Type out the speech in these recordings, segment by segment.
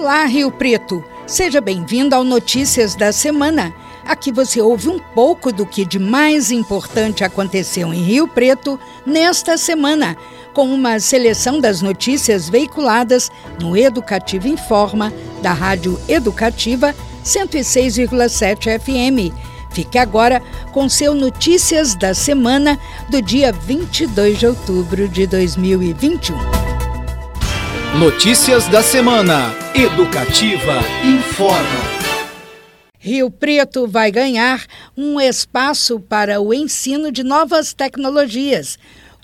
Olá, Rio Preto! Seja bem-vindo ao Notícias da Semana. Aqui você ouve um pouco do que de mais importante aconteceu em Rio Preto nesta semana, com uma seleção das notícias veiculadas no Educativo Informa, da Rádio Educativa 106,7 FM. Fique agora com seu Notícias da Semana do dia 22 de outubro de 2021. Notícias da semana. Educativa informa. Rio Preto vai ganhar um espaço para o ensino de novas tecnologias.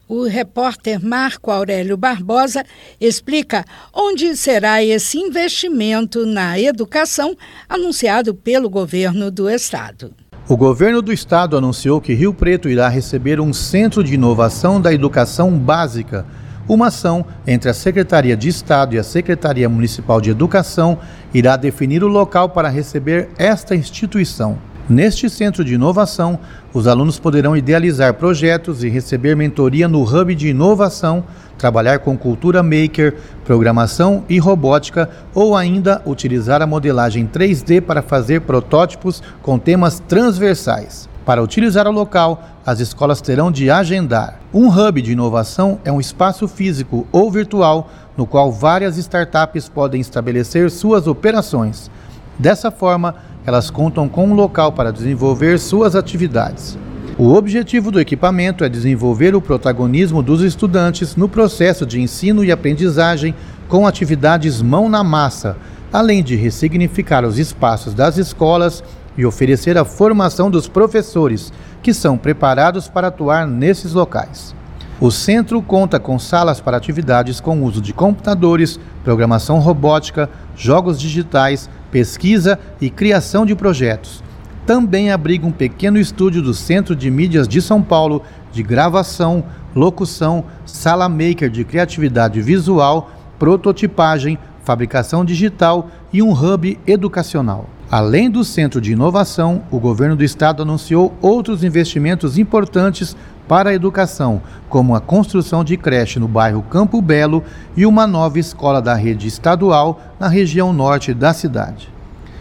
O repórter Marco Aurélio Barbosa explica onde será esse investimento na educação anunciado pelo governo do estado. O governo do estado anunciou que Rio Preto irá receber um centro de inovação da educação básica uma ação entre a Secretaria de Estado e a Secretaria Municipal de Educação irá definir o local para receber esta instituição. Neste centro de inovação, os alunos poderão idealizar projetos e receber mentoria no Hub de Inovação, trabalhar com cultura maker, programação e robótica ou ainda utilizar a modelagem 3D para fazer protótipos com temas transversais. Para utilizar o local, as escolas terão de agendar. Um hub de inovação é um espaço físico ou virtual no qual várias startups podem estabelecer suas operações. Dessa forma, elas contam com um local para desenvolver suas atividades. O objetivo do equipamento é desenvolver o protagonismo dos estudantes no processo de ensino e aprendizagem com atividades mão na massa, além de ressignificar os espaços das escolas e oferecer a formação dos professores, que são preparados para atuar nesses locais. O centro conta com salas para atividades com uso de computadores, programação robótica, jogos digitais, pesquisa e criação de projetos. Também abriga um pequeno estúdio do Centro de Mídias de São Paulo de gravação, locução, sala maker de criatividade visual, prototipagem, fabricação digital e um hub educacional. Além do Centro de Inovação, o governo do estado anunciou outros investimentos importantes para a educação, como a construção de creche no bairro Campo Belo e uma nova escola da rede estadual na região norte da cidade.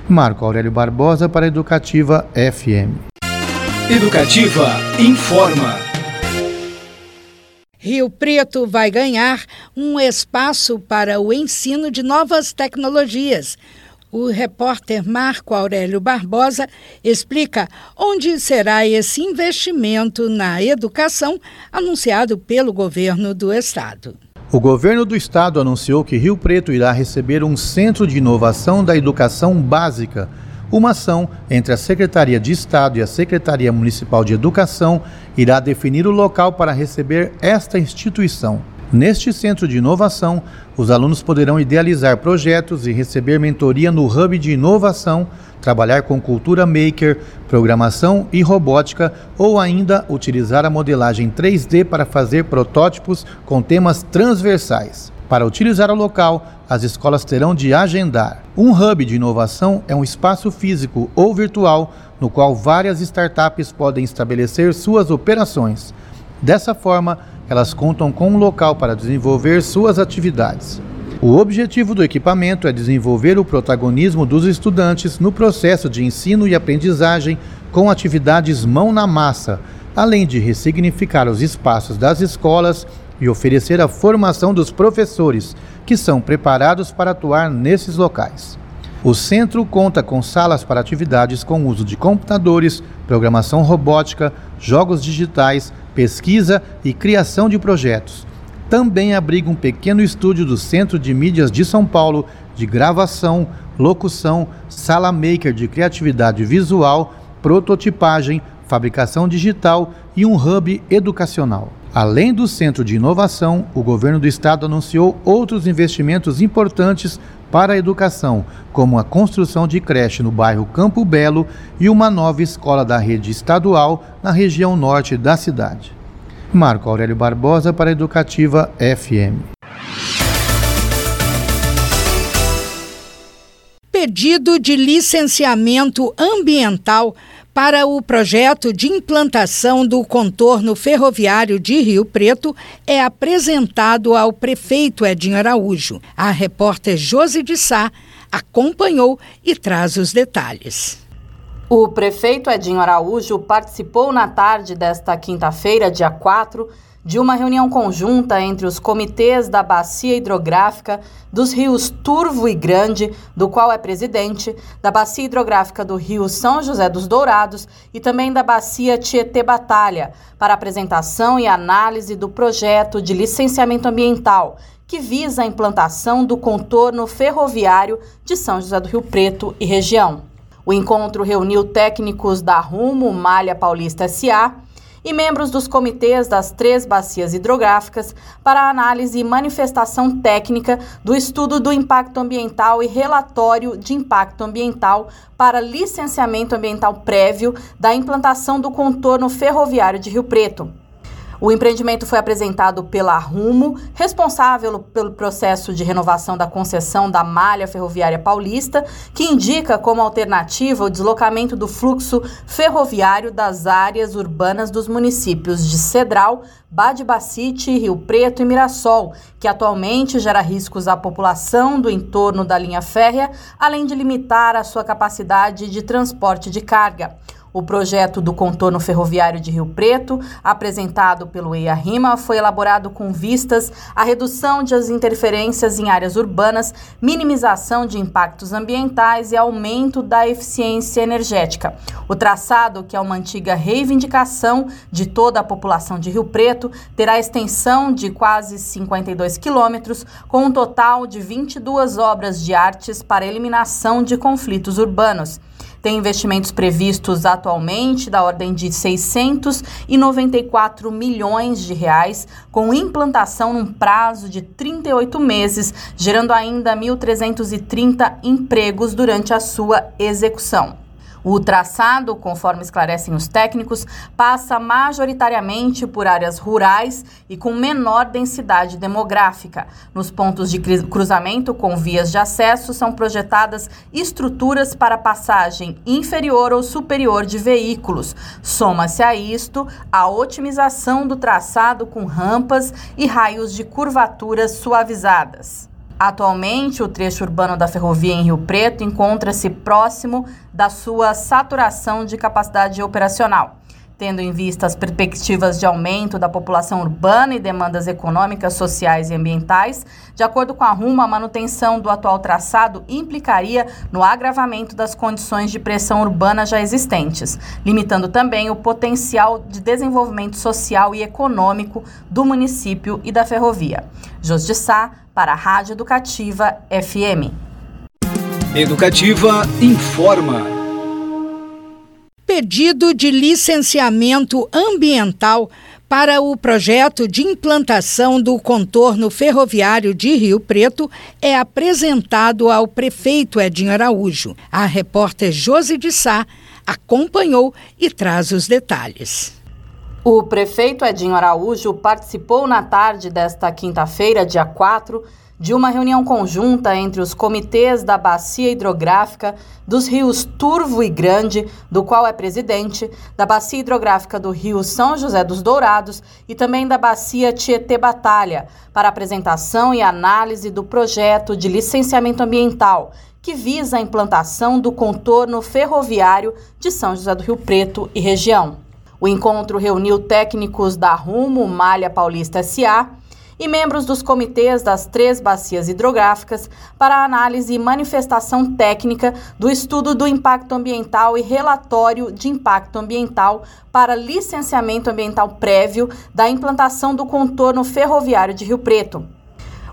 Marco Aurélio Barbosa para a Educativa FM. Educativa informa. Rio Preto vai ganhar um espaço para o ensino de novas tecnologias o repórter Marco Aurélio Barbosa explica onde será esse investimento na educação anunciado pelo governo do estado. O governo do estado anunciou que Rio Preto irá receber um centro de inovação da educação básica. Uma ação entre a Secretaria de Estado e a Secretaria Municipal de Educação irá definir o local para receber esta instituição. Neste centro de inovação, os alunos poderão idealizar projetos e receber mentoria no Hub de Inovação, trabalhar com cultura maker, programação e robótica ou ainda utilizar a modelagem 3D para fazer protótipos com temas transversais. Para utilizar o local, as escolas terão de agendar. Um hub de inovação é um espaço físico ou virtual no qual várias startups podem estabelecer suas operações. Dessa forma, elas contam com um local para desenvolver suas atividades. O objetivo do equipamento é desenvolver o protagonismo dos estudantes no processo de ensino e aprendizagem com atividades mão na massa, além de ressignificar os espaços das escolas e oferecer a formação dos professores, que são preparados para atuar nesses locais. O centro conta com salas para atividades com uso de computadores, programação robótica, jogos digitais, pesquisa e criação de projetos. Também abriga um pequeno estúdio do Centro de Mídias de São Paulo de gravação, locução, sala maker de criatividade visual, prototipagem, fabricação digital e um hub educacional. Além do Centro de Inovação, o governo do estado anunciou outros investimentos importantes para a educação, como a construção de creche no bairro Campo Belo e uma nova escola da rede estadual na região norte da cidade. Marco Aurélio Barbosa para a Educativa FM. Pedido de licenciamento ambiental para o projeto de implantação do contorno ferroviário de Rio Preto é apresentado ao prefeito Edinho Araújo. A repórter Josi de Sá acompanhou e traz os detalhes. O prefeito Edinho Araújo participou na tarde desta quinta-feira, dia 4, de uma reunião conjunta entre os comitês da Bacia Hidrográfica dos rios Turvo e Grande, do qual é presidente, da Bacia Hidrográfica do Rio São José dos Dourados e também da Bacia Tietê Batalha, para apresentação e análise do projeto de licenciamento ambiental que visa a implantação do contorno ferroviário de São José do Rio Preto e região. O encontro reuniu técnicos da Rumo Malha Paulista SA, e membros dos comitês das três bacias hidrográficas para análise e manifestação técnica do estudo do impacto ambiental e relatório de impacto ambiental para licenciamento ambiental prévio da implantação do contorno ferroviário de Rio Preto. O empreendimento foi apresentado pela Rumo, responsável pelo processo de renovação da concessão da malha ferroviária paulista, que indica como alternativa o deslocamento do fluxo ferroviário das áreas urbanas dos municípios de Cedral, Badibacite, Rio Preto e Mirassol, que atualmente gera riscos à população do entorno da linha férrea, além de limitar a sua capacidade de transporte de carga. O projeto do contorno ferroviário de Rio Preto, apresentado pelo EIA Rima, foi elaborado com vistas à redução das interferências em áreas urbanas, minimização de impactos ambientais e aumento da eficiência energética. O traçado, que é uma antiga reivindicação de toda a população de Rio Preto, terá extensão de quase 52 quilômetros, com um total de 22 obras de artes para eliminação de conflitos urbanos. Tem investimentos previstos atualmente da ordem de 694 milhões de reais, com implantação num prazo de 38 meses, gerando ainda 1.330 empregos durante a sua execução. O traçado, conforme esclarecem os técnicos, passa majoritariamente por áreas rurais e com menor densidade demográfica. Nos pontos de cruzamento com vias de acesso são projetadas estruturas para passagem inferior ou superior de veículos. Soma-se a isto a otimização do traçado com rampas e raios de curvaturas suavizadas. Atualmente, o trecho urbano da ferrovia em Rio Preto encontra-se próximo da sua saturação de capacidade operacional. Tendo em vista as perspectivas de aumento da população urbana e demandas econômicas, sociais e ambientais, de acordo com a RUMA, a manutenção do atual traçado implicaria no agravamento das condições de pressão urbana já existentes, limitando também o potencial de desenvolvimento social e econômico do município e da ferrovia. Jos de Sá, para a Rádio Educativa FM. Educativa informa. Pedido de licenciamento ambiental para o projeto de implantação do contorno ferroviário de Rio Preto é apresentado ao prefeito Edinho Araújo. A repórter Josi de Sá acompanhou e traz os detalhes. O prefeito Edinho Araújo participou na tarde desta quinta-feira, dia 4, de uma reunião conjunta entre os comitês da Bacia Hidrográfica dos rios Turvo e Grande, do qual é presidente, da Bacia Hidrográfica do Rio São José dos Dourados e também da Bacia Tietê Batalha, para apresentação e análise do projeto de licenciamento ambiental que visa a implantação do contorno ferroviário de São José do Rio Preto e região. O encontro reuniu técnicos da Rumo Malha Paulista SA, e membros dos comitês das três bacias hidrográficas para análise e manifestação técnica do estudo do impacto ambiental e relatório de impacto ambiental para licenciamento ambiental prévio da implantação do contorno ferroviário de Rio Preto.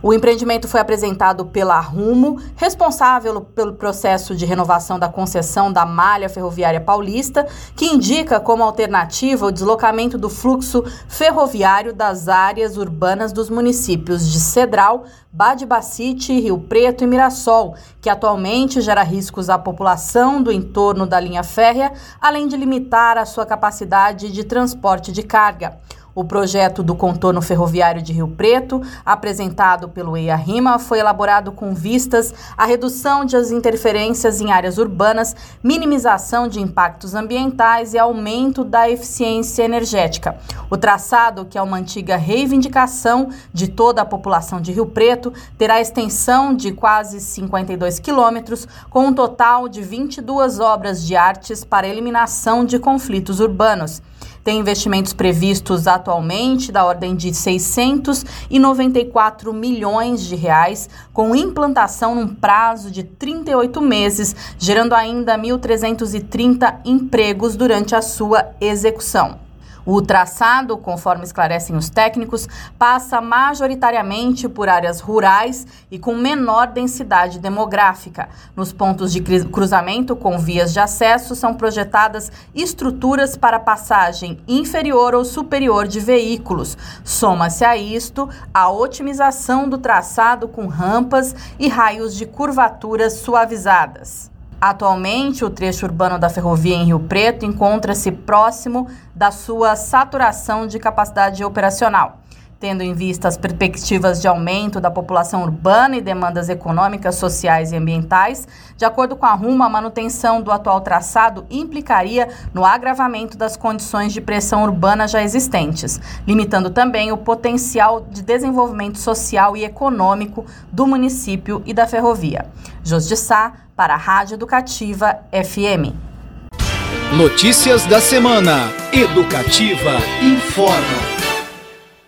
O empreendimento foi apresentado pela Rumo, responsável pelo processo de renovação da concessão da malha ferroviária paulista, que indica como alternativa o deslocamento do fluxo ferroviário das áreas urbanas dos municípios de Cedral, Badibacite, Rio Preto e Mirassol, que atualmente gera riscos à população do entorno da linha férrea, além de limitar a sua capacidade de transporte de carga. O projeto do contorno ferroviário de Rio Preto, apresentado pelo EIA-RIMA, foi elaborado com vistas à redução das interferências em áreas urbanas, minimização de impactos ambientais e aumento da eficiência energética. O traçado, que é uma antiga reivindicação de toda a população de Rio Preto, terá extensão de quase 52 quilômetros, com um total de 22 obras de artes para eliminação de conflitos urbanos. Tem investimentos previstos atualmente da ordem de 694 milhões de reais, com implantação num prazo de 38 meses, gerando ainda 1.330 empregos durante a sua execução. O traçado, conforme esclarecem os técnicos, passa majoritariamente por áreas rurais e com menor densidade demográfica. Nos pontos de cruzamento com vias de acesso são projetadas estruturas para passagem inferior ou superior de veículos. Soma-se a isto a otimização do traçado com rampas e raios de curvaturas suavizadas. Atualmente, o trecho urbano da ferrovia em Rio Preto encontra-se próximo da sua saturação de capacidade operacional. Tendo em vista as perspectivas de aumento da população urbana e demandas econômicas, sociais e ambientais, de acordo com a RUMA, a manutenção do atual traçado implicaria no agravamento das condições de pressão urbana já existentes, limitando também o potencial de desenvolvimento social e econômico do município e da ferrovia. Jos de Sá, para a Rádio Educativa FM. Notícias da semana. Educativa informa.